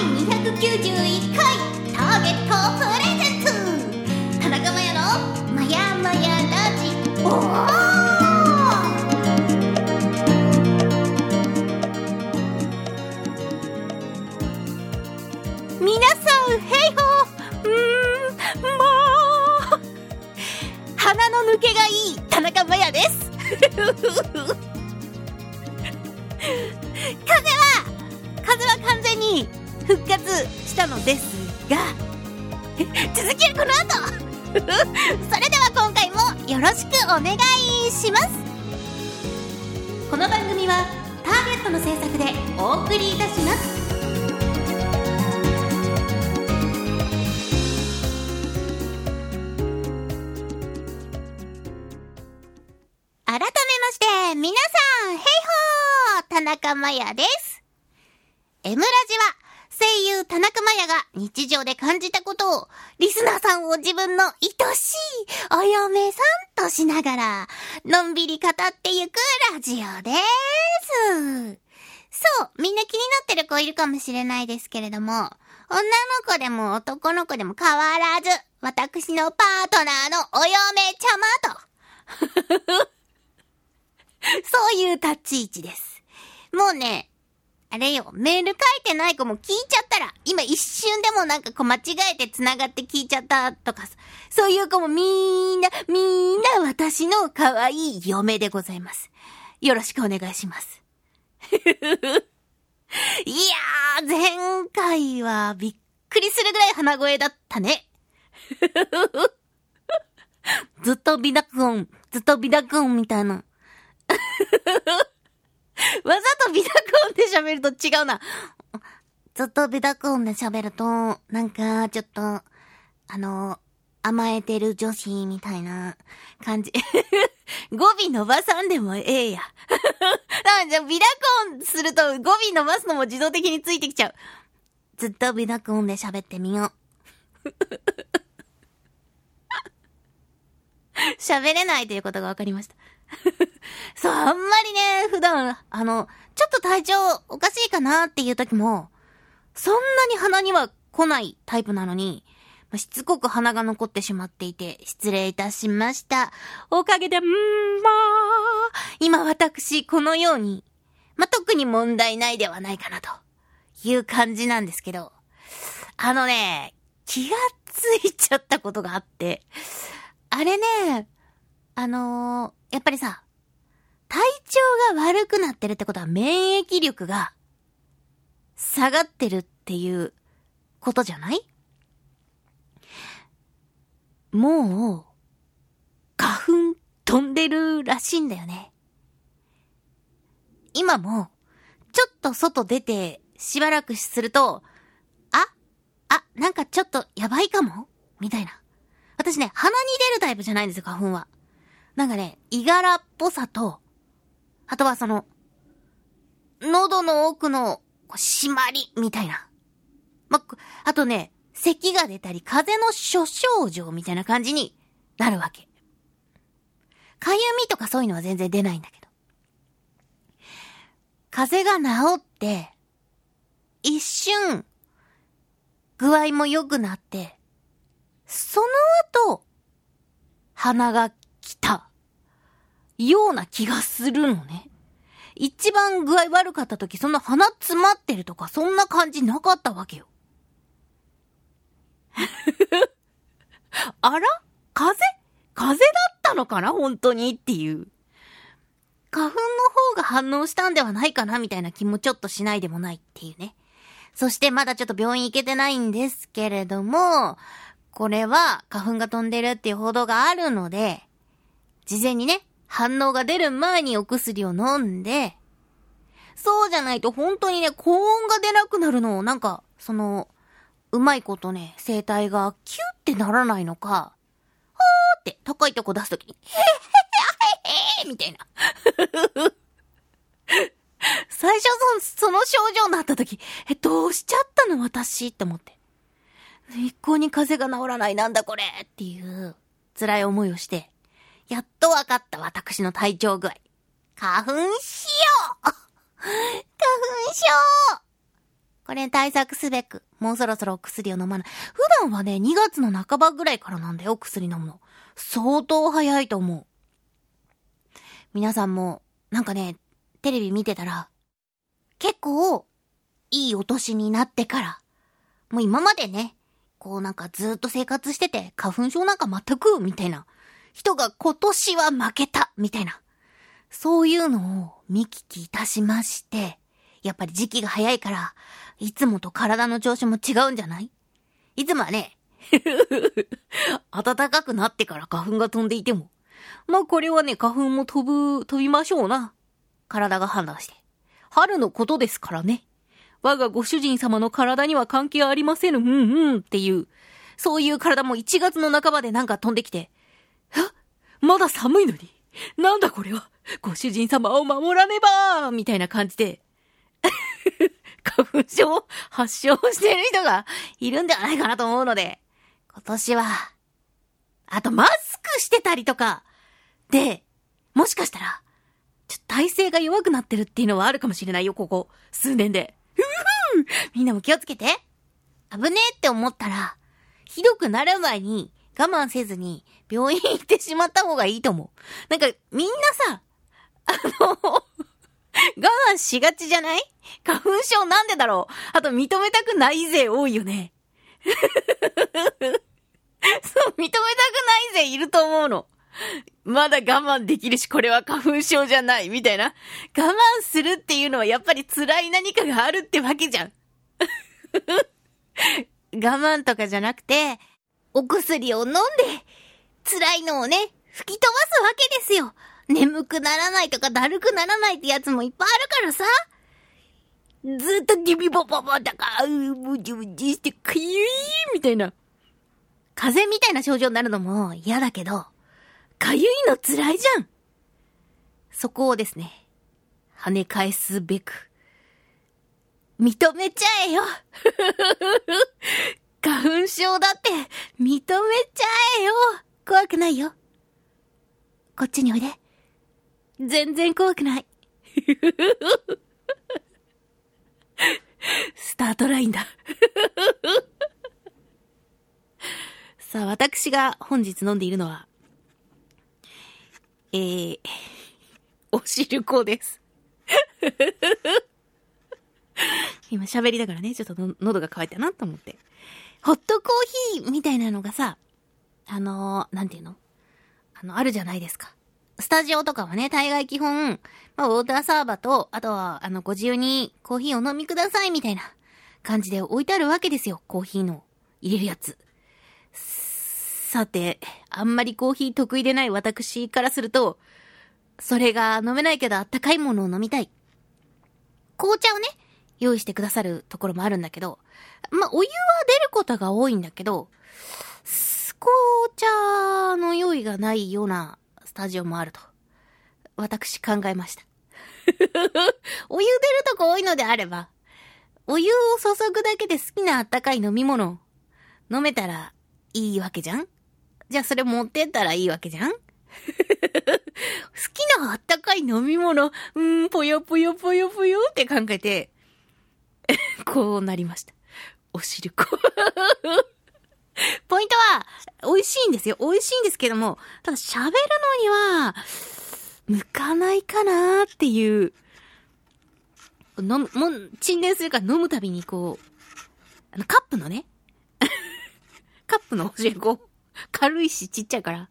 291回ターゲットプレゼント田中真也のまやまやラジオ皆さんヘイホー。うーんもう鼻の抜けがいい田中真也です。風は風は完全に復活したのですが 続きはこの後。それでは今回もよろしくお願いします。この番組はターゲットの制作でお送りいたします。改めまして皆さんヘイホー田中真也です。M ラジは声優田中真也が日常で感じたことをリスナーさんを自分の愛しいお嫁さんとしながらのんびり語ってゆくラジオです。そう、みんな気になってる子いるかもしれないですけれども、女の子でも男の子でも変わらず、私のパートナーのお嫁ちゃまと、そういう立ち位置です。もうね、あれよ、メール書いてない子も聞いちゃったら、今一瞬でもなんかこう間違えて繋がって聞いちゃったとか、そういう子もみんな、みんな私の可愛い嫁でございます。よろしくお願いします。いやー、前回はびっくりするぐらい鼻声だったね。ずっと美濁音、ずっと美濁音みたいな。わざと美濁音で喋ると違うな。ずっと美濁音で喋ると、なんか、ちょっと、あの、甘えてる女子みたいな感じ。語尾伸ばさんでもええや。じゃあ美濁音すると語尾伸ばすのも自動的についてきちゃう。ずっと美濁音で喋ってみよう。喋れないということが分かりました。そう、あんまりね、普段、あの、ちょっと体調おかしいかなっていう時も、そんなに鼻には来ないタイプなのに、ましつこく鼻が残ってしまっていて、失礼いたしました。おかげで、んーまあ、今私、このように、まあ、特に問題ないではないかなという感じなんですけど、あのね、気がついちゃったことがあって、あれね、あのーやっぱりさ、体調が悪くなってるってことは免疫力が下がってるっていうことじゃない？もう、花粉飛んでるらしいんだよね。今も、ちょっと外出てしばらくすると、あ、あ、なんかちょっとやばいかも？みたいな。私ね、鼻に出るタイプじゃないんですよ、花粉は。なんかね、いがらっぽさと、あとはその、喉の奥の締まりみたいな。ま、あとね、咳が出たり、風邪の諸症状みたいな感じになるわけ。かゆみとかそういうのは全然出ないんだけど。風邪が治って、一瞬、具合も良くなって、その後、鼻が来た、ような気がするのね。一番具合悪かった時、そんな鼻詰まってるとか、そんな感じなかったわけよ。あら？風？風だったのかな？本当にっていう。花粉の方が反応したんではないかなみたいな気もちょっとしないでもないっていうね。そしてまだちょっと病院行けてないんですけれども、これは花粉が飛んでるっていう報道があるので、事前にね、反応が出る前にお薬を飲んで、そうじゃないと本当にね、高音が出なくなるのを、なんか、その、うまいことね、声帯がキュッてならないのか、はーって高いとこ出すときに、へへへへへみたいな。最初そその症状になったとき、え、どうしちゃったの私って思って。一向に風邪が治らないなんだこれっていう辛い思いをして、やっと分かった私の体調具合。花粉症花粉症これ対策すべく、もうそろそろお薬を飲まない。普段はね、2月の半ばぐらいからなんだよ、薬飲むの。相当早いと思う。皆さんも、なんかね、テレビ見てたら、結構、いいお年になってから、もう今までね、こうなんかずっと生活してて、花粉症なんか全く、みたいな、人が今年は負けた、みたいな。そういうのを見聞きいたしまして、やっぱり時期が早いから、いつもと体の調子も違うんじゃない？いつもはね、暖かくなってから花粉が飛んでいても、まあこれはね、花粉も飛ぶ、飛びましょうな。体が判断して。春のことですからね。我がご主人様の体には関係ありませぬ、うんうんっていう、そういう体も1月の半ばでなんか飛んできて、まだ寒いのに、なんだこれは、ご主人様を守らねばみたいな感じで、花粉症？発症してる人がいるんではないかなと思うので、今年は、あとマスクしてたりとか、で、もしかしたら、ちょっと体勢が弱くなってるっていうのはあるかもしれないよ、ここ、数年で。みんなも気をつけて。危ねえって思ったら、ひどくなる前に我慢せずに病院行ってしまった方がいいと思う。なんか、みんなさ、あの我慢しがちじゃない？花粉症なんでだろう？あと認めたくないぜ多いよね。そう、認めたくないぜいると思うの。まだ我慢できるし、これは花粉症じゃない、みたいな。我慢するっていうのはやっぱり辛い何かがあるってわけじゃん。我慢とかじゃなくて、お薬を飲んで、辛いのをね、吹き飛ばすわけですよ。眠くならないとかだるくならないってやつもいっぱいあるからさ。ずっとギビボボボだか、うむじむじしてくゆいみたいな。風邪みたいな症状になるのも嫌だけど、かゆいの辛いじゃんそこをですね、跳ね返すべく、認めちゃえよ花粉症だっ認めちゃえよ怖くないよこっちにおいで。全然怖くない。スタートラインだ さあ、私が本日飲んでいるのは、えー、おしるこです。今喋りだからね、ちょっと喉が渇いたなと思って。ホットコーヒーみたいなのがさ、あのー、なんていうの？あの、あるじゃないですか。スタジオとかはね、大概基本、まあ、ウォーターサーバーと、あとは、あの、ご自由にコーヒーをお飲みくださいみたいな感じで置いてあるわけですよ。コーヒーの入れるやつ。さて、あんまりコーヒー得意でない私からすると、それが飲めないけどあったかいものを飲みたい。紅茶をね、用意してくださるところもあるんだけど、まあ、お湯は出ることが多いんだけど、紅茶の用意がないようなスタジオもあると。私考えました。お湯出るとこ多いのであれば、お湯を注ぐだけで好きなあったかい飲み物飲めたらいいわけじゃん？じゃあそれ持ってったらいいわけじゃん？好きなあったかい飲み物、うーん、ぽよぽよぽよぽよって考えて、こうなりました。おしるこ。ポイントは、美味しいんですよ。美味しいんですけども、ただ喋るのには、向かないかなっていう、飲む、もう、沈殿するから飲むたびにこう、あの、カップのね、カップのおしるこ、軽いしちっちゃいから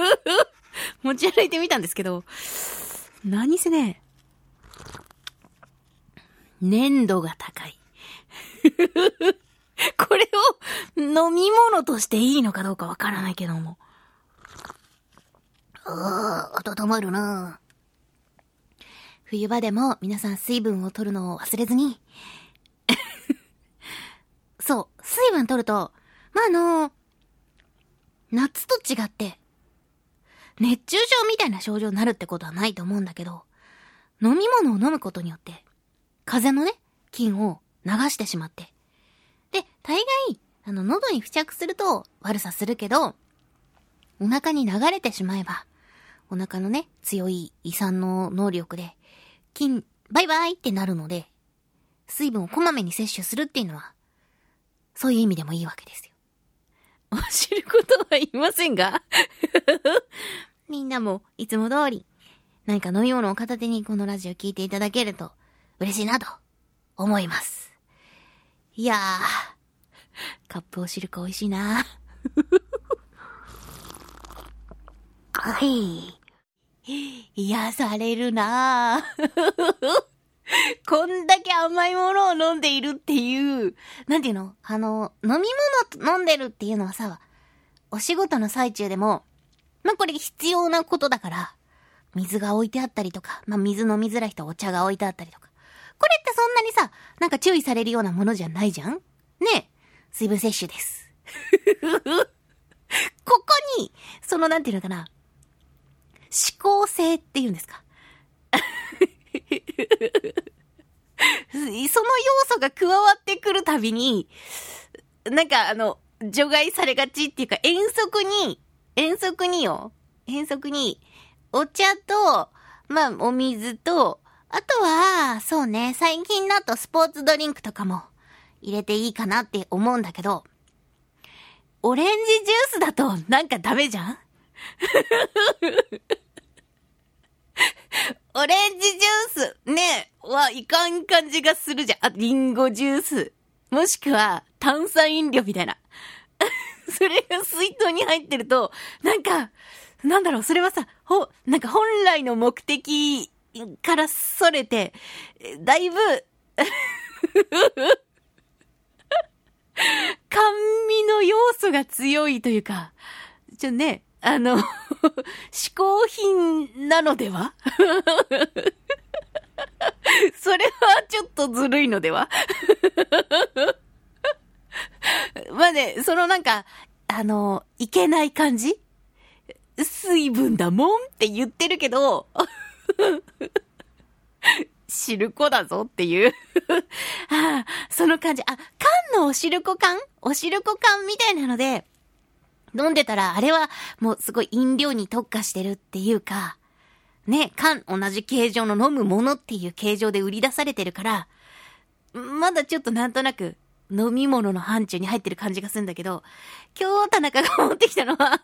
持ち歩いてみたんですけど、何せね、粘度が高い。これを飲み物としていいのかどうかわからないけども。ああ、温まるな冬場でも皆さん水分を取るのを忘れずに。そう、水分取ると、まあ、あの夏と違って、熱中症みたいな症状になるってことはないと思うんだけど、飲み物を飲むことによって、風邪のね、菌を流してしまって。で、大概、あの、喉に付着すると悪さするけど、お腹に流れてしまえば、お腹のね、強い胃酸の能力で、菌、バイバイってなるので、水分をこまめに摂取するっていうのは、そういう意味でもいいわけですよ。知ることは言いませんが？みんなもいつも通り何か飲み物を片手にこのラジオ聞いていただけると嬉しいなと思います。いやー、カップお汁粉美味しいなはい。癒されるなこんだけ甘いものを飲んでいるっていう、なんていうの？あの、飲み物飲んでるっていうのはさ、お仕事の最中でも、まあ、これ必要なことだから、水が置いてあったりとか、まあ、水飲みづらい人はお茶が置いてあったりとか。これってそんなにさ、なんか注意されるようなものじゃないじゃん？ね水分摂取です。ここに、そのなんていうのかな、思考性っていうんですか？その要素が加わってくるたびに、なんかあの、除外されがちっていうか、遠足に、遠足によ、遠足に、お茶と、まあ、お水と、あとは、そうね、最近だとスポーツドリンクとかも入れていいかなって思うんだけど、オレンジジュースだとなんかダメじゃん？オレンジジュース、ね、はいかん感じがするじゃん。あ、リンゴジュース。もしくは、炭酸飲料みたいな。それが水筒に入ってると、なんか、なんだろう、それはさ、ほ、なんか本来の目的からそれて、だいぶ 甘味の要素が強いというか、ちょね、あの、嗜好品なのでは？それはちょっとずるいのでは？まあね、そのなんか、あの、いけない感じ？水分だもんって言ってるけど、シルコだぞっていう ああ、その感じ。あ、缶のおしるこ缶？おしるこ缶みたいなので、飲んでたら、あれはもうすごい飲料に特化してるっていうか、ね、缶同じ形状の飲むものっていう形状で売り出されてるから、まだちょっとなんとなく飲み物の範疇に入ってる感じがするんだけど、今日田中が持ってきたのは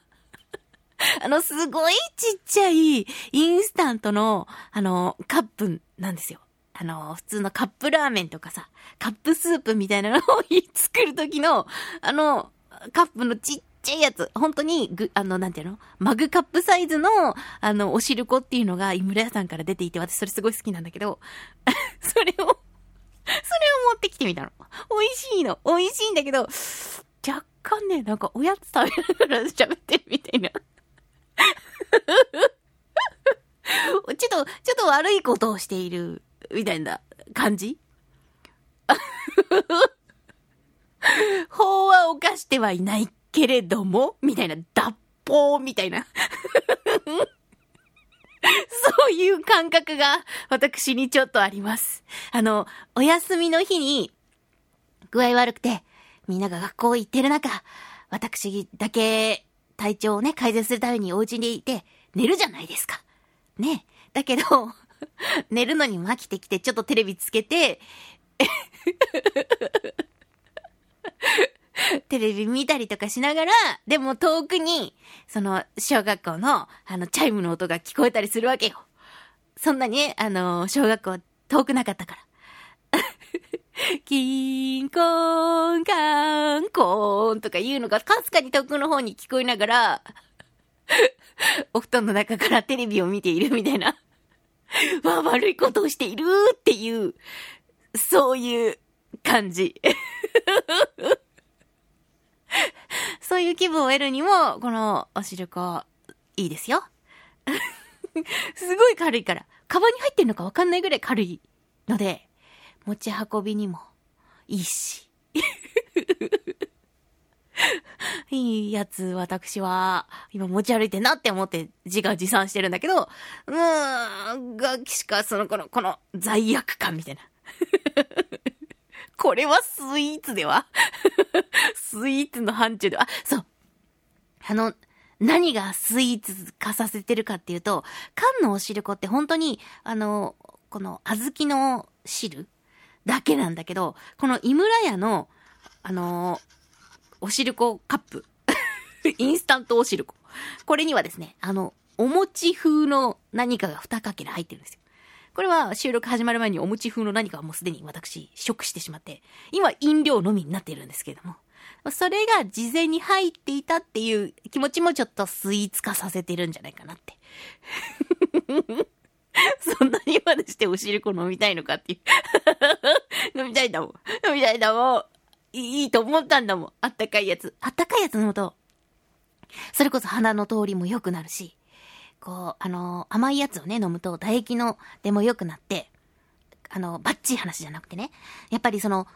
あの、すごいちっちゃいインスタントの、あの、カップなんですよ。あの、普通のカップラーメンとかさ、カップスープみたいなのを作るときの、あの、カップのちっちゃいやつ、本当に、ぐ、あの、なんていうの？マグカップサイズの、あの、おしるこっていうのが、井村屋さんから出ていて、私それすごい好きなんだけど、それを、それを持ってきてみたの。美味しいの。美味しいんだけど、若干ね、なんかおやつ食べながら喋ってるみたいな。ちょっと、ちょっと悪いことをしている、みたいな感じ？法は犯してはいないけれども、みたいな、脱法みたいな。そういう感覚が私にちょっとあります。あの、お休みの日に具合悪くてみんなが学校行ってる中、私だけ体調をね、改善するためにお家にいて寝るじゃないですか。ね。だけど、寝るのにも飽きてきてちょっとテレビつけて、テレビ見たりとかしながら、でも遠くに、その、小学校の、あの、チャイムの音が聞こえたりするわけよ。そんなに、あの、小学校遠くなかったから。キンコーン、カーン、コーンとか言うのがかすかに遠くの方に聞こえながら、お布団の中からテレビを見ているみたいな。わ、悪いことをしているっていう、そういう感じ。そういう気分を得るにも、このお汁粉、いいですよ。すごい軽いから。カバンに入ってんのかわかんないぐらい軽いので、持ち運びにもいいし。いいやつ、私は、今持ち歩いてなって思って自画自賛してるんだけど、うーん、が、しか、その、この、この罪悪感みたいな。これはスイーツでは？スイーツの範疇では、そう。あの、何がスイーツ化させてるかっていうと、缶のお汁粉って本当に、あの、この小豆の汁だけなんだけど、この井村屋の、あのーおしるこカップ。インスタントおしるこ。これにはですね、あの、お餅風の何かが2かけら入ってるんですよ。これは収録始まる前にお餅風の何かはもうすでに私、食してしまって、今飲料のみになっているんですけれども、それが事前に入っていたっていう気持ちもちょっとスイーツ化させてるんじゃないかなって。そんなにまでしておしるこ飲みたいのかっていう。飲みたいんだもん。飲みたいんだもん。いいと思ったんだもん。あったかいやつ。あったかいやつ飲むと、それこそ鼻の通りも良くなるし、こう、あの甘いやつをね、飲むと唾液の出も良くなって、あの、バッチリ話じゃなくてね、やっぱりその、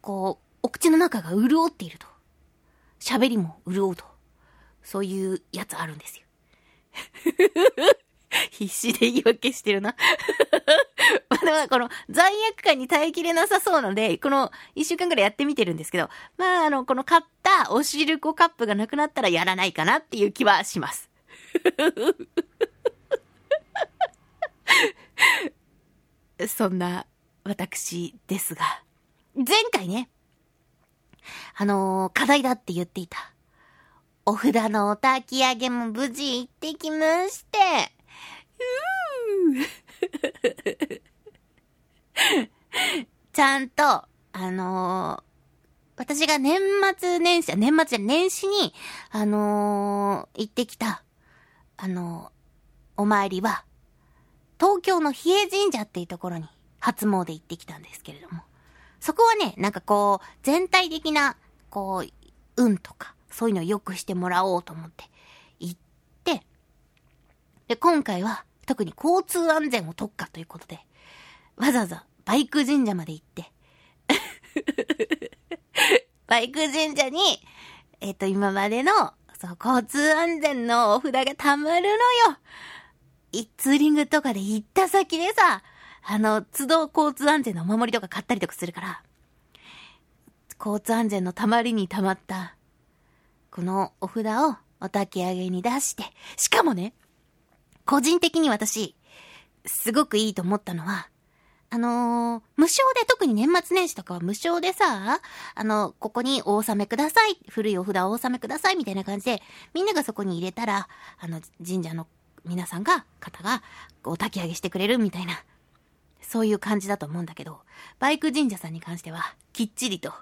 こう、お口の中が潤っていると。喋りも潤うと。そういうやつあるんですよ。必死で言い訳してるな。まあでもこの罪悪感に耐えきれなさそうなので、この一週間くらいやってみてるんですけど、まああの、この買ったおしるこカップがなくなったらやらないかなっていう気はします。そんな私ですが、前回ね、あのー課題だって言っていた。お札のお焚き上げも無事行ってきまして、ちゃんと、あのー私が年末年始、年末じゃ年始に、あのー行ってきた、あのーお参りは、東京の比叡神社っていうところに初詣行ってきたんですけれども、そこはね、なんかこう、全体的な、こう、運とか、そういうのを良くしてもらおうと思って行って、で、今回は特に交通安全を特化ということで、わざわざバイク神社まで行って、バイク神社に、えっ、と、今までの、そう、交通安全のお札が貯まるのよ。いツーリングとかで行った先でさ、あの、都道交通安全のお守りとか買ったりとかするから、交通安全のたまりにたまった、このお札をお焚き上げに出して、しかもね、個人的に私、すごくいいと思ったのは、あのー無償で、特に年末年始とかは無償でさ、あの、ここにお納めください。古いお札をお納めください。みたいな感じで、みんながそこに入れたら、あの、神社の皆さんが、方が、お焚き上げしてくれるみたいな、そういう感じだと思うんだけど、バイク神社さんに関しては、きっちりと、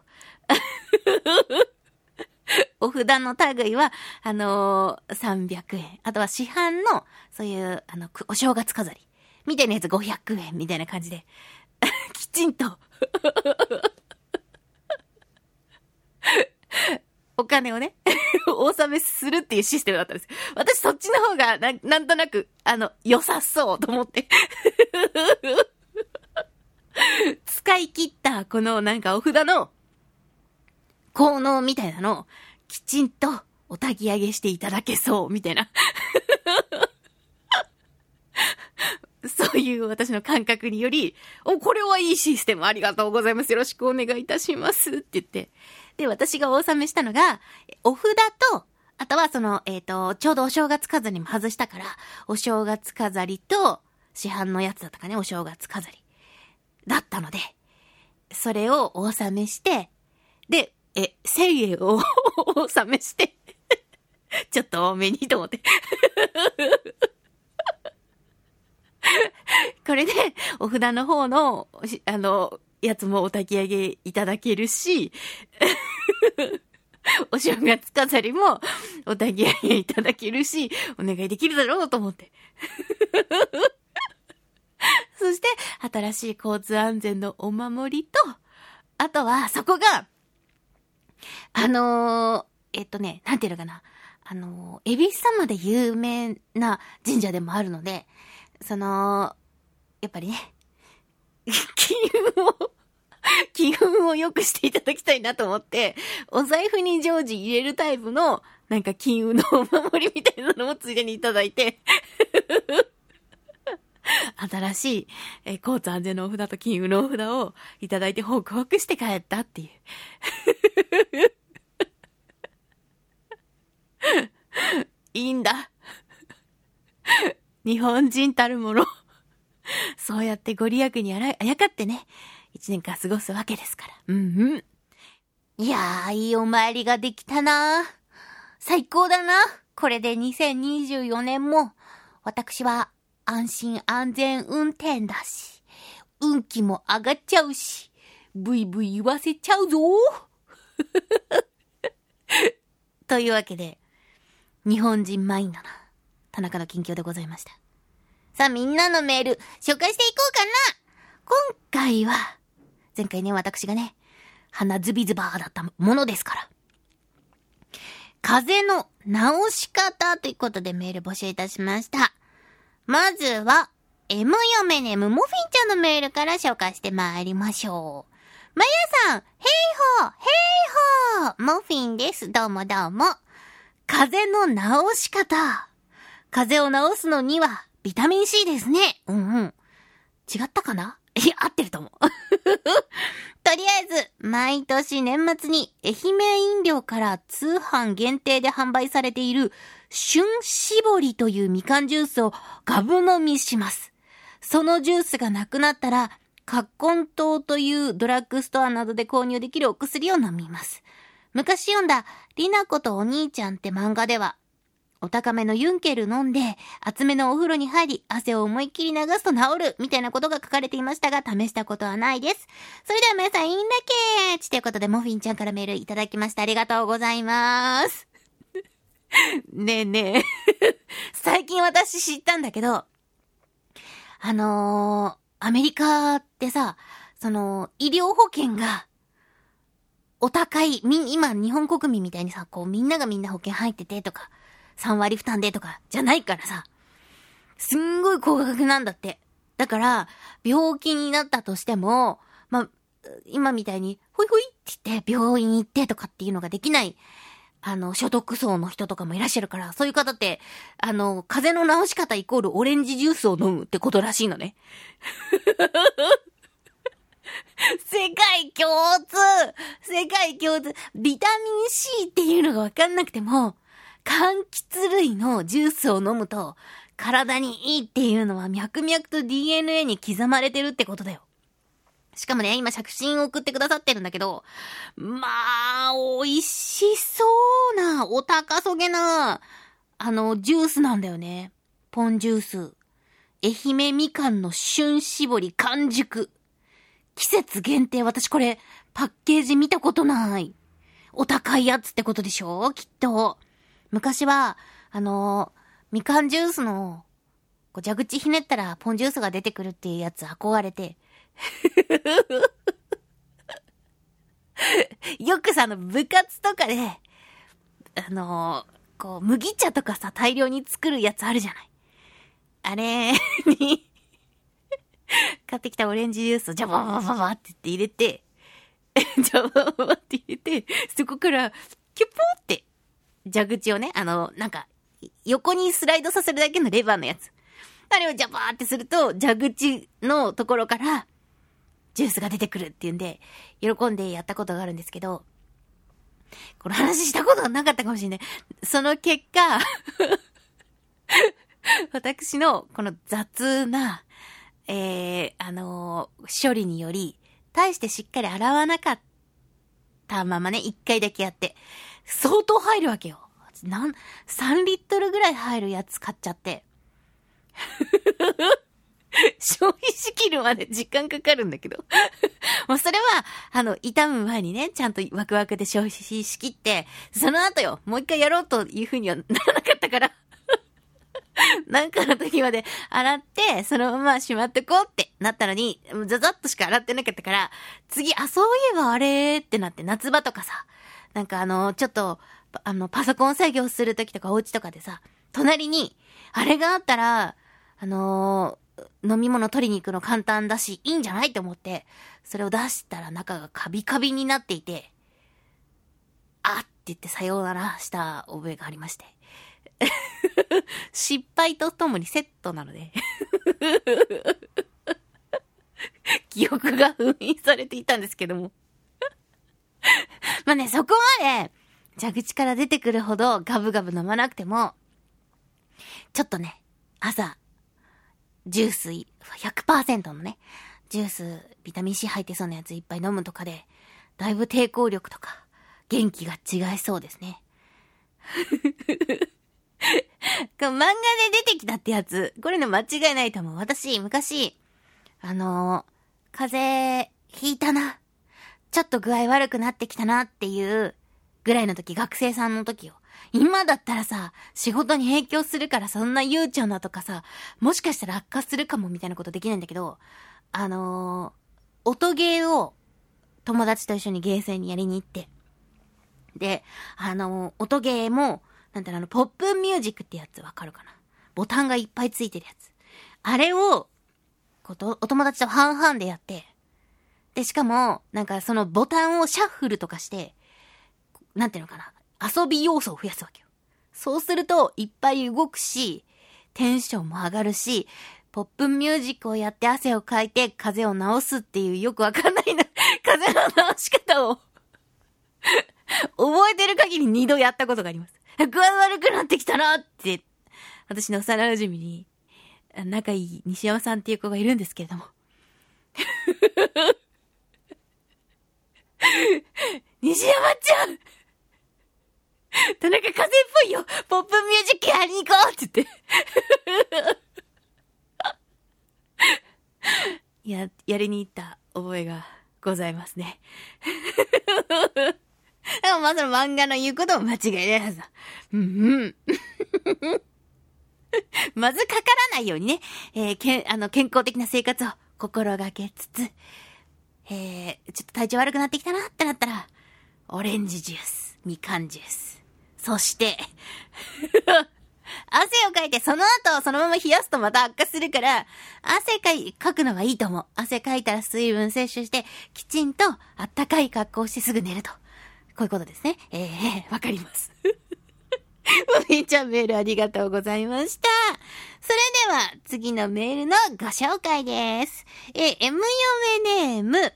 お札の類は、あのー300円。あとは市販の、そういう、あの、お正月飾り。みたいなやつ500円みたいな感じで、きちんと、お金をね、お納めするっていうシステムだったんです。私そっちの方がな、なんとなく、あの、良さそうと思って。使い切った、このなんかお札の、効能みたいなのを、きちんとお焚き上げしていただけそう、みたいな。そういう私の感覚により、お、これはいいシステムありがとうございます。よろしくお願いいたします。って言って。で、私がお納めしたのが、お札と、あとはその、えっ、と、ちょうどお正月飾りも外したから、お正月飾りと、市販のやつだったかね、お正月飾り。だったので、それをお納めして、で、え、1000円をお納めして、ちょっと多めにと思って。これで、お札の方の、あの、やつもお焚き上げいただけるし、お正月飾りもお焚き上げいただけるし、お願いできるだろうと思って。そして、新しい交通安全のお守りと、あとは、そこが、あのーえっとね、なんていうのかな。あのー、恵比寿様で有名な神社でもあるので、その、やっぱりね、金運を、金運を良くしていただきたいなと思って、お財布に常時入れるタイプの、なんか金運のお守りみたいなのもついでにいただいて、新しい、えー交通安全のお札と金運のお札をいただいてホクホクして帰ったっていう。いいんだ。日本人たるもの。そうやってご利益にあらあやかってね、一年間過ごすわけですから。うんうん。いやー、いいお参りができたな最高だな。これで2024年も、私は安心安全運転だし、運気も上がっちゃうし、ブイブイ言わせちゃうぞ というわけで、日本人マインドな田中の近況でございました。さあみんなのメール紹介していこうかな今回は、前回ね、私がね、鼻ズビズバーだったものですから。風の直し方ということでメール募集いたしました。まずは、M 嫁ネムモフィンちゃんのメールから紹介してまいりましょう。まやさん、ヘイホー、ヘイホー、モフィンです。どうもどうも。風の直し方。風邪を治すのには、ビタミン C ですね。うんうん。違ったかな？いや、合ってると思う。とりあえず、毎年年末に愛媛飲料から通販限定で販売されている旬搾りというみかんジュースをガブ飲みします。そのジュースがなくなったら、カッコン糖というドラッグストアなどで購入できるお薬を飲みます。昔読んだ、リナコとお兄ちゃんって漫画では、お高めのユンケル飲んで、厚めのお風呂に入り、汗を思いっきり流すと治る、みたいなことが書かれていましたが、試したことはないです。それでは皆さん、いいんだけーちということで、モフィンちゃんからメールいただきました。ありがとうございます。ねえねえ 最近私知ったんだけど、あのー、アメリカってさ、その、医療保険が、お高い、み、今、日本国民みたいにさ、こう、みんながみんな保険入っててとか、3割負担でとか、じゃないからさ、すんごい高額なんだって。だから、病気になったとしても、ま、今みたいに、ほいほいって言って、病院行ってとかっていうのができない、あの、所得層の人とかもいらっしゃるから、そういう方って、あの、風邪の治し方イコールオレンジジュースを飲むってことらしいのね。世界共通世界共通ビタミン C っていうのがわかんなくても、柑橘類のジュースを飲むと、体にいいっていうのは脈々と DNA に刻まれてるってことだよ。しかもね、今写真を送ってくださってるんだけど、まあ、美味しそうな、お高そげな、あの、ジュースなんだよね。ポンジュース。愛媛みかんの旬絞り完熟。季節限定、私これ、パッケージ見たことない。お高いやつってことでしょ？きっと。昔は、あの、みかんジュースの、こう蛇口ひねったらポンジュースが出てくるっていうやつ憧れて。よくさ、あの、部活とかで、あの、こう、麦茶とかさ、大量に作るやつあるじゃない。あれに 買ってきたオレンジジュースをジャババババってって入れて、ジャバババって入れて、そこから、キュポーって蛇口をね、あの、なんか、横にスライドさせるだけのレバーのやつ。あれをジャバーってすると、蛇口のところから、ジュースが出てくるっていうんで、喜んでやったことがあるんですけど、この話したことはなかったかもしれない。その結果 私のこの雑な、えー、あのー、処理により、大してしっかり洗わなかったままね、一回だけやって、相当入るわけよ。なん、3リットルぐらい入るやつ買っちゃって。消費しきるまで時間かかるんだけど。もうそれは、あの、痛む前にね、ちゃんとワクワクで消費しきって、その後よ、もう一回やろうというふうにはならなかったから。なんかの時まで洗って、そのまましまってこうってなったのに、ザザッとしか洗ってなかったから、次、あ、そういえばあれってなって夏場とかさ、なんかあの、ちょっと、あの、パソコン作業するときとかお家とかでさ、隣に、あれがあったら、あのー、飲み物取りに行くの簡単だし、いいんじゃないと思って、それを出したら中がカビカビになっていて、あって言ってさようならした覚えがありまして。失敗とともにセットなので 記憶が封印されていたんですけども まあね、そこまで、蛇口から出てくるほどガブガブ飲まなくても、ちょっとね、朝、ジュース100%のね、ジュース、ビタミン C 入ってそうなやついっぱい飲むとかで、だいぶ抵抗力とか、元気が違いそうですね。こ漫画で出てきたってやつ、これの間違いないと思う。私、昔、あのー、風邪、ひいたな。ちょっと具合悪くなってきたなっていうぐらいの時、学生さんの時よ。今だったらさ、仕事に影響するからそんな悠長なとかさ、もしかしたら悪化するかもみたいなことできないんだけど、あのー、音ゲーを友達と一緒にゲーセンにやりに行って、で、あのー、音ゲーも、なんていうの、ポップミュージックってやつわかるかな？ボタンがいっぱいついてるやつ。あれを、こと、お友達と半々でやって、で、しかも、なんかそのボタンをシャッフルとかして、なんていうのかな？遊び要素を増やすわけよ。そうすると、いっぱい動くし、テンションも上がるし、ポップミュージックをやって汗をかいて風邪を治すっていうよくわかんないな、風邪の治し方を覚えてる限り二度やったことがあります。具合悪くなってきたなって、私の幼馴染に、仲いい西山さんっていう子がいるんですけれども。西山ちゃん 田中風っぽいよポップミュージックやりに行こうって言って や、やりに行った覚えがございますね。でもまず漫画の言うことも間違いないはずだ。うんうん。まずかからないようにね、えー、けあの、健康的な生活を心がけつつ、えー、ちょっと体調悪くなってきたなってなったら、オレンジジュース、みかんジュース。そして、汗をかいてその後そのまま冷やすとまた悪化するから、汗かい、かくのはいいと思う。汗かいたら水分摂取して、きちんとあったかい格好をしてすぐ寝ると。こういうことですね。ええー、わかります。もみちゃんメールありがとうございました。それでは、次のメールのご紹介です。えー、M 嫁ネーム、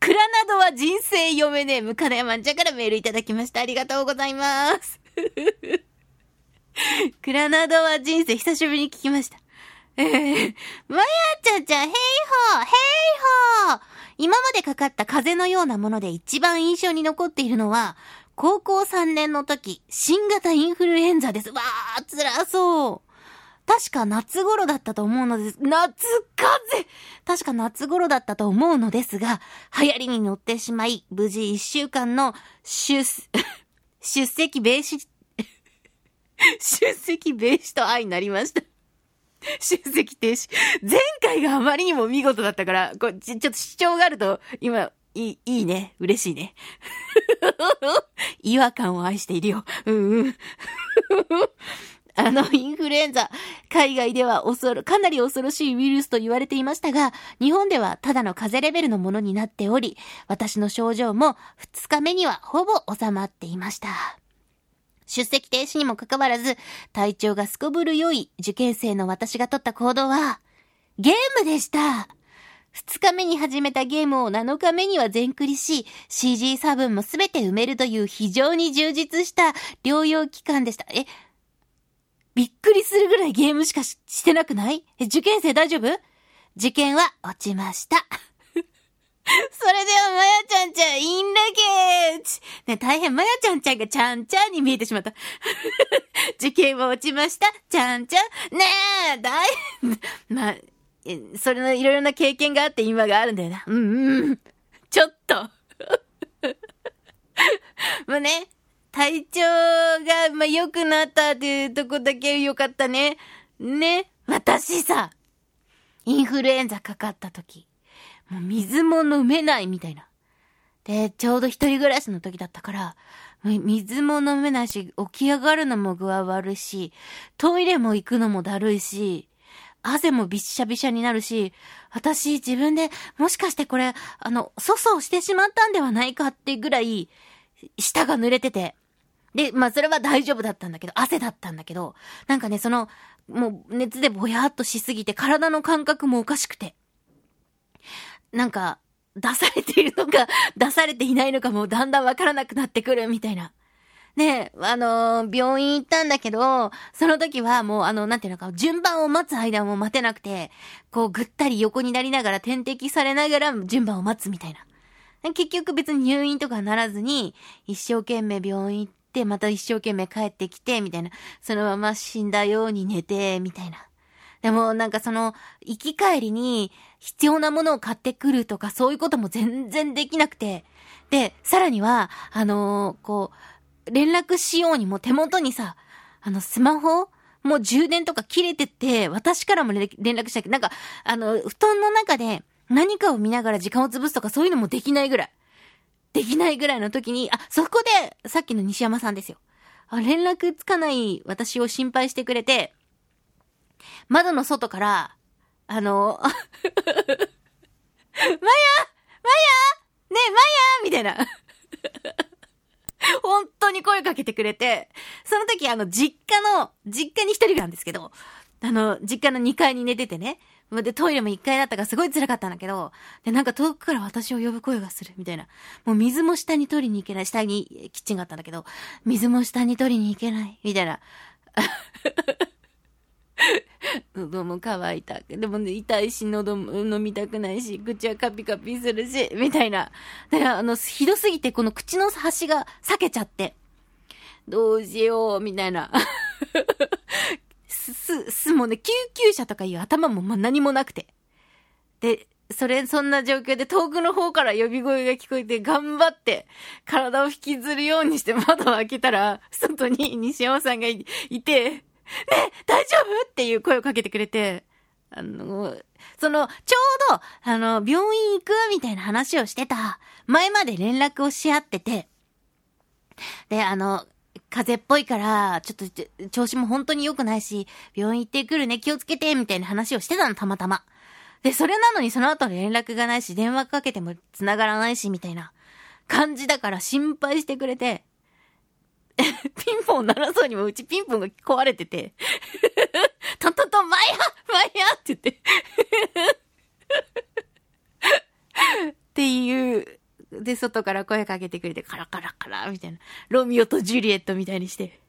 クラナドは人生嫁ネーム、金山ちゃんからメールいただきました。ありがとうございます。クラナドは人生久しぶりに聞きました。えー、まやちゃちゃん、ヘイホー、ヘイホー今までかかった風のようなもので一番印象に残っているのは、高校3年の時、新型インフルエンザです。わー、辛そう。確か夏頃だったと思うのです。夏風確か夏頃だったと思うのですが、流行りに乗ってしまい、無事1週間の出、出席停止、出席停止と愛になりました。出席停止。前回があまりにも見事だったから、こちちょっと主張があると、今、いい、いいね。嬉しいね。違和感を愛しているよ。うんうん。あの、インフルエンザ、海外では恐ろ、かなり恐ろしいウイルスと言われていましたが、日本ではただの風邪レベルのものになっており、私の症状も2日目にはほぼ収まっていました。出席停止にもかかわらず、体調がすこぶる良い受験生の私が取った行動は、ゲームでした二日目に始めたゲームを7日目には全クリし、CG 差分もすべて埋めるという非常に充実した療養期間でした。え、びっくりするぐらいゲームしかししてなくない、受験生大丈夫？受験は落ちました。それでは、まやちゃんちゃん、インラゲージね、大変、まやちゃんちゃんがちゃんちゃんに見えてしまった。受験は落ちました。ちゃんちゃん。ねえ、大変。まあ、それのいろいろな経験があって今があるんだよな。うんうん。ちょっと。もうね、体調が、ま、良くなったっていうとこだけ良かったね。ね。私さ、インフルエンザかかった時、もう水も飲めないみたいな。で、ちょうど一人暮らしの時だったから、水も飲めないし、起き上がるのも具合悪いし、トイレも行くのもだるいし、汗もびっしゃびしゃになるし、私自分でもしかしてこれ、あの、粗相してしまったんではないかってぐらい、舌が濡れてて。で、まあそれは大丈夫だったんだけど、汗だったんだけど、なんかね、その、もう熱でぼやっとしすぎて体の感覚もおかしくて。なんか、出されているのか、出されていないのかもだんだんわからなくなってくるみたいな。で、あのー病院行ったんだけど、その時はもうあの、なんていうのか、順番を待つ間も待てなくて、こうぐったり横になりながら点滴されながら順番を待つみたいな。結局別に入院とかならずに、一生懸命病院行って、また一生懸命帰ってきて、みたいな。そのまま死んだように寝て、みたいな。でもなんかその、行き帰りに必要なものを買ってくるとかそういうことも全然できなくて。で、さらには、あのーこう、連絡しようにも手元にさ、あの、スマホもう充電とか切れてて、私からも連絡したけど、なんか、あの、布団の中で何かを見ながら時間を潰すとかそういうのもできないぐらい。できないぐらいの時に、あ、そこで、さっきの西山さんですよ。あ、連絡つかない私を心配してくれて、窓の外から、あの、マヤマヤねえ、マヤみたいな。本当に声かけてくれて、その時あの、実家の、実家に一人なんですけど、あの、実家の2階に寝ててね。で、トイレも1階だったからすごい辛かったんだけど、で、なんか遠くから私を呼ぶ声がする、みたいな。もう水も下に取りに行けない。下にキッチンがあったんだけど、水も下に取りに行けない、みたいな。喉も渇いた。でもね、痛いし、喉も飲みたくないし、口はカピカピするし、みたいな。だから、あの、ひどすぎて、この口の端が裂けちゃって、どうしよう、みたいな。す、す、す、もうね、救急車とかいう頭もま何もなくて。で、それ、そんな状況で遠くの方から呼び声が聞こえて、頑張って、体を引きずるようにして窓を開けたら、外に西山さんがいて、ね、大丈夫？っていう声をかけてくれて、あの、その、ちょうど、あの、病院行くみたいな話をしてた、前まで連絡をし合ってて、で、あの、風邪っぽいから、ちょっと、調子も本当に良くないし、病院行ってくるね、気をつけて、みたいな話をしてたの、たまたま。で、それなのにその後連絡がないし、電話かけても繋がらないし、みたいな感じだから心配してくれて、ピンポン鳴らそうにもうちピンポンが壊れてて、トントントン、マイヤマイヤって言って。っていう、で、外から声かけてくれて、カラカラカラ、みたいな。ロミオとジュリエットみたいにして。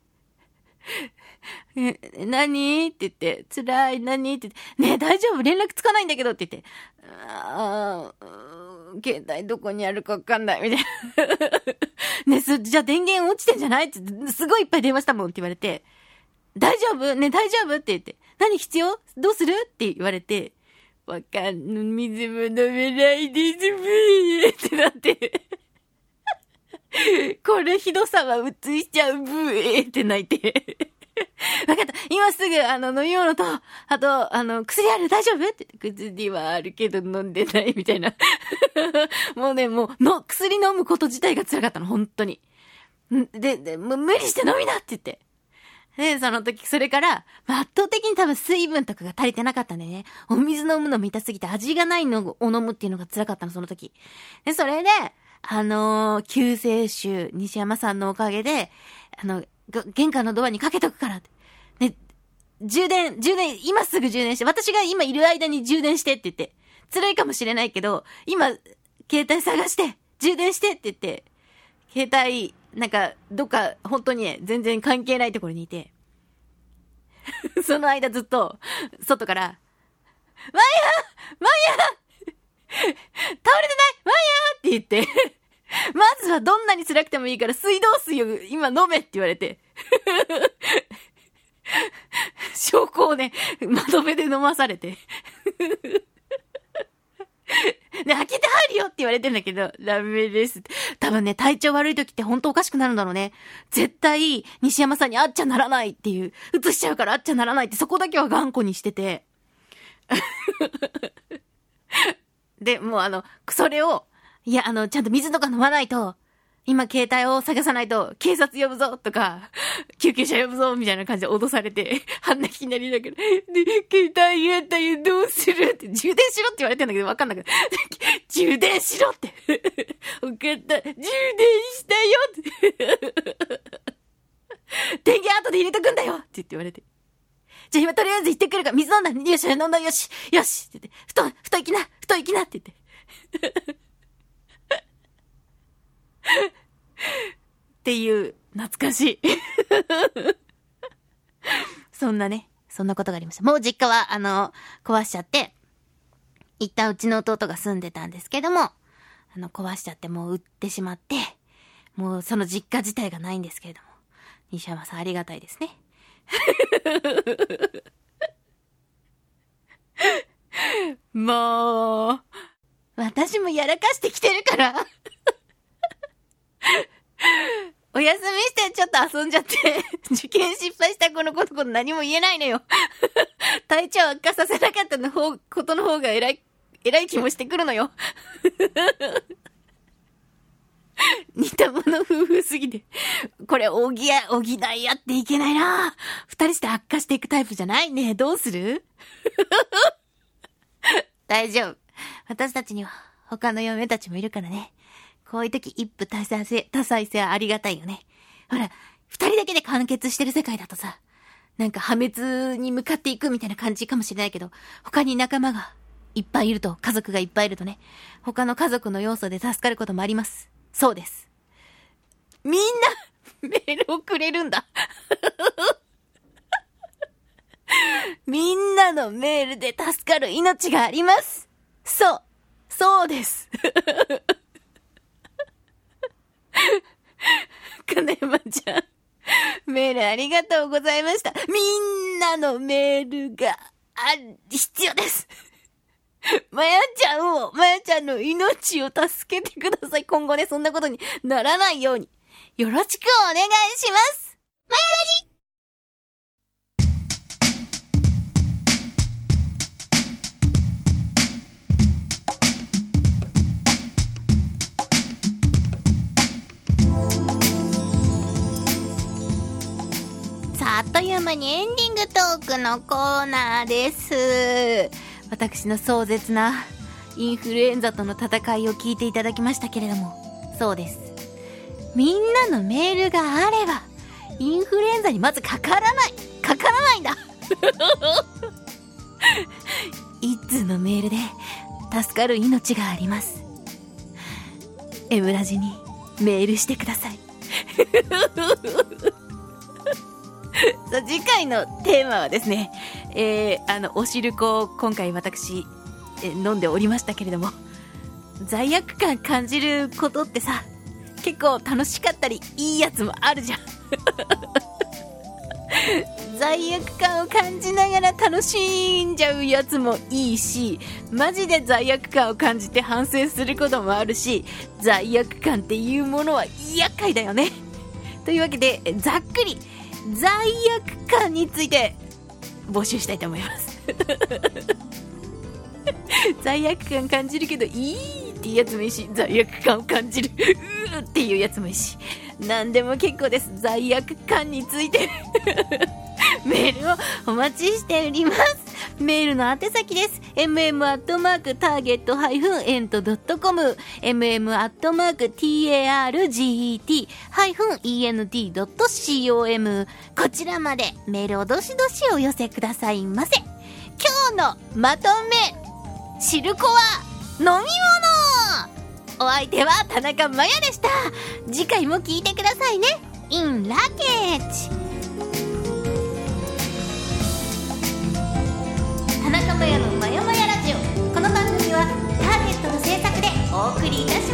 え、何？って言って、辛い、何？って言って、ねえ、大丈夫？連絡つかないんだけどって言って、あーうん携帯どこにあるかわかんない、みたいな。ねえ、そ、じゃあ電源落ちてんじゃない？って、すごいいっぱい電話したもんって言われて、大丈夫？ね、大丈夫？って言って、何必要？どうする？って言われて、わかん、水も飲めないです、ブーってなって。これひどさは映しちゃう、ブーって泣いて。わかった。今すぐ、あの、飲み物と、あと、あの、薬ある大丈夫って。薬はあるけど飲んでない、みたいな。もうね、もう、の、薬飲むこと自体が辛かったの、本当に。で、で、無理して飲みなって言って。で、その時、それから、圧倒的に多分水分とかが足りてなかったんでね、お水飲むの見たすぎて味がないのを飲むっていうのが辛かったの、その時。で、それで、あのー救世主、西山さんのおかげで、あの、玄関のドアにかけとくからって。ね、充電、充電、今すぐ充電して、私が今いる間に充電してって言って、辛いかもしれないけど、今、携帯探して、充電してって言って、携帯、なんか、どっか、本当にね、全然関係ないところにいて、その間ずっと、外から、マイヤー!マイヤー!倒れてない!マイヤー!って言って、まずはどんなに辛くてもいいから水道水を今飲めって言われて、証拠をね、窓辺で飲まされて。で、開けて入るよって言われてんだけど、ダメです。多分ね、体調悪い時って本当おかしくなるんだろうね。絶対、西山さんに会っちゃならないっていう、映しちゃうからあっちゃならないってそこだけは頑固にしてて。で、もうあの、それを、いや、あの、ちゃんと水とか飲まないと、今携帯を探さないと、警察呼ぶぞとか、救急車呼ぶぞみたいな感じで脅されて、半泣きになりながら、で、携帯やったよ、どうするって、充電しろって言われてんだけど、わかんなくて、充電しろって。わかった、充電したよって。電源後で入れとくんだよって言って言われて。じゃあ今とりあえず行ってくるから、水飲んだよし、飲んだよし、よしって言って、布団、布団行きな、布団行きなって言って。っていう、懐かしい。そんなね、そんなことがありました。もう実家は、あの、壊しちゃって、一旦うちの弟が住んでたんですけども、あの、壊しちゃってもう売ってしまって、もうその実家自体がないんですけれども、西山さんありがたいですね。もう、私もやらかしてきてるから お休みしてちょっと遊んじゃって 受験失敗した子のことこと何も言えないのよ 体調悪化させなかったの方、ことの方が偉い、偉い気もしてくるのよ似た者夫婦すぎて。これ、おぎや、おぎないやっていけないな二人して悪化していくタイプじゃないねどうする？大丈夫。私たちには他の嫁たちもいるからね。こういう時一夫多妻制、多妻制ありがたいよね。ほら、二人だけで完結してる世界だとさ、なんか破滅に向かっていくみたいな感じかもしれないけど、他に仲間がいっぱいいると、家族がいっぱいいるとね、他の家族の要素で助かることもあります。そうです。みんな、メールをくれるんだ。みんなのメールで助かる命があります。そう。そうです。金山ちゃん、メールありがとうございました。みんなのメールが、あ、必要です。まやちゃんを、まやちゃんの命を助けてください。今後ね、そんなことにならないように。よろしくお願いします。まやらじあっという間にエンディングトークのコーナーです。私の壮絶なインフルエンザとの戦いを聞いていただきましたけれども、そうです。みんなのメールがあれば、インフルエンザにまずかからないかからないんだ 一通のメールで助かる命があります。エムラジにメールしてください。さあ、次回のテーマはですね、えー、あの、おしるこを今回私、え飲んでおりましたけれども、罪悪感感じることってさ、結構楽しかったり、いいやつもあるじゃん。罪悪感を感じながら楽しんじゃうやつもいいし、マジで罪悪感を感じて反省することもあるし、罪悪感っていうものは厄介だよね。というわけで、ざっくり、罪悪感について募集したいと思います。罪悪感感じるけどいいっていうやつもいいし罪悪感を感じるうーっていうやつもいいし何でも結構です。罪悪感について。メールをお待ちしております。メールの宛先です。mm.target-ent.com mm.target-end.com こちらまでメールをどしどしお寄せくださいませ。今日のまとめ、シルコは飲み物お相手は田中真也でした。次回も聞いてくださいね。in ラケッとやのままラジオ。この番組はターゲットの制作でお送りいたします。